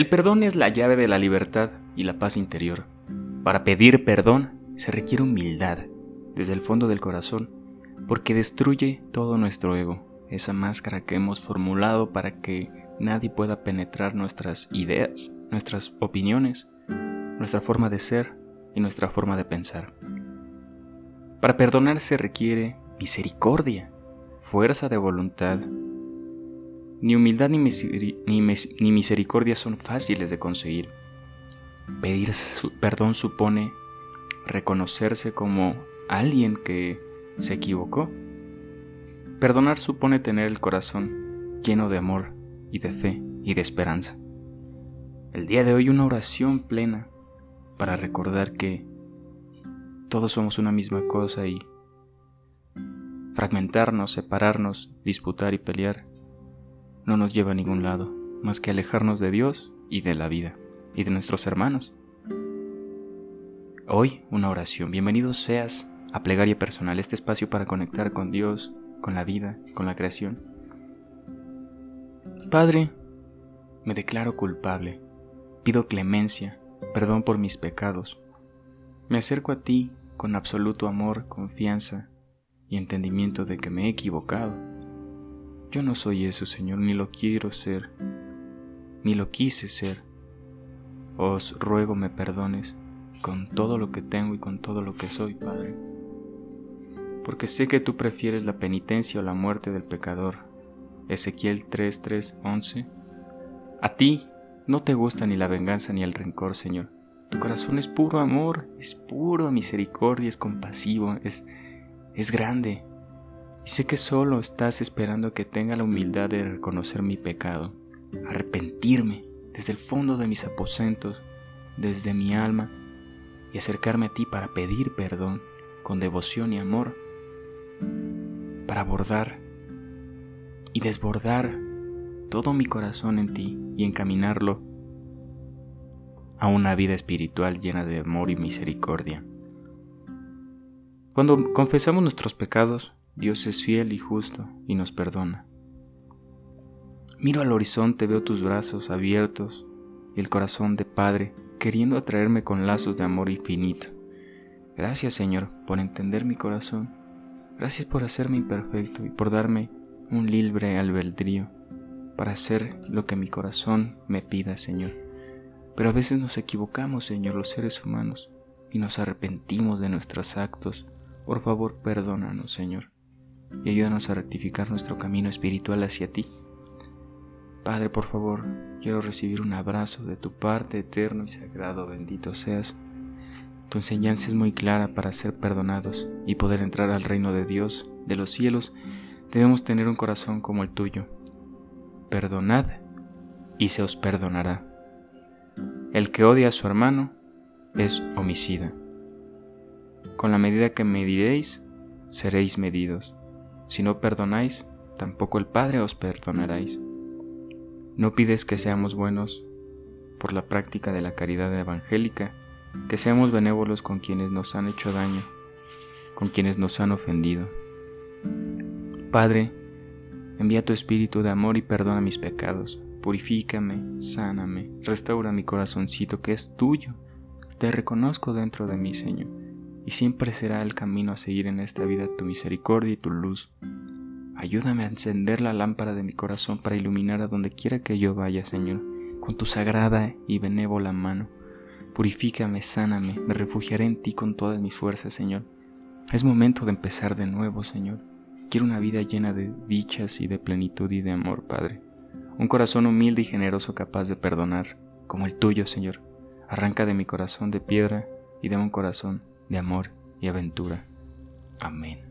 El perdón es la llave de la libertad y la paz interior. Para pedir perdón se requiere humildad desde el fondo del corazón, porque destruye todo nuestro ego, esa máscara que hemos formulado para que nadie pueda penetrar nuestras ideas, nuestras opiniones, nuestra forma de ser y nuestra forma de pensar. Para perdonar se requiere misericordia, fuerza de voluntad, ni humildad ni, misericordia son fáciles de conseguir. Pedir perdón supone reconocerse como alguien que se equivocó. Perdonar supone tener el corazón lleno de amor y de fe y de esperanza. El día de hoy una oración plena para recordar que todos somos una misma cosa y fragmentarnos, separarnos, disputar y pelear no nos lleva a ningún lado, más que alejarnos de Dios y de la vida, y de nuestros hermanos. Hoy una oración. Bienvenido seas a Plegaria Personal, este espacio para conectar con Dios, con la vida, con la creación. Padre, me declaro culpable, pido clemencia, perdón por mis pecados. Me acerco a ti con absoluto amor, confianza y entendimiento de que me he equivocado yo no soy eso, Señor, ni lo quiero ser, ni lo quise ser. Os ruego me perdones con todo lo que tengo y con todo lo que soy, Padre. Porque sé que tú prefieres la penitencia o la muerte del pecador. Ezequiel 3, 11. A ti no te gusta ni la venganza ni el rencor, Señor. Tu corazón es puro amor, es puro misericordia, es compasivo, es, es grande. Y sé que solo estás esperando que tenga la humildad de reconocer mi pecado, arrepentirme desde el fondo de mis aposentos, desde mi alma, y acercarme a ti para pedir perdón con devoción y amor, para abordar y desbordar todo mi corazón en ti y encaminarlo a una vida espiritual llena de amor y misericordia. Cuando confesamos nuestros pecados, Dios es fiel y justo y nos perdona. Miro al horizonte, veo tus brazos abiertos y el corazón de Padre queriendo atraerme con lazos de amor infinito. Gracias Señor por entender mi corazón. Gracias por hacerme imperfecto y por darme un libre albedrío para hacer lo que mi corazón me pida, Señor. Pero a veces nos equivocamos, Señor, los seres humanos, y nos arrepentimos de nuestros actos. Por favor, perdónanos, Señor y ayúdanos a rectificar nuestro camino espiritual hacia ti. Padre, por favor, quiero recibir un abrazo de tu parte eterno y sagrado, bendito seas. Tu enseñanza es muy clara para ser perdonados y poder entrar al reino de Dios, de los cielos. Debemos tener un corazón como el tuyo. Perdonad y se os perdonará. El que odia a su hermano es homicida. Con la medida que mediréis, seréis medidos. Si no perdonáis, tampoco el Padre os perdonaréis. No pides que seamos buenos por la práctica de la caridad evangélica, que seamos benévolos con quienes nos han hecho daño, con quienes nos han ofendido. Padre, envía tu espíritu de amor y perdona mis pecados, purifícame, sáname, restaura mi corazoncito que es tuyo. Te reconozco dentro de mí, Señor y siempre será el camino a seguir en esta vida tu misericordia y tu luz. Ayúdame a encender la lámpara de mi corazón para iluminar a donde quiera que yo vaya, Señor, con tu sagrada y benévola mano. Purifícame, sáname, me refugiaré en ti con todas mis fuerzas, Señor. Es momento de empezar de nuevo, Señor. Quiero una vida llena de dichas y de plenitud y de amor, Padre. Un corazón humilde y generoso capaz de perdonar, como el tuyo, Señor. Arranca de mi corazón de piedra y de un corazón de amor y aventura. Amén.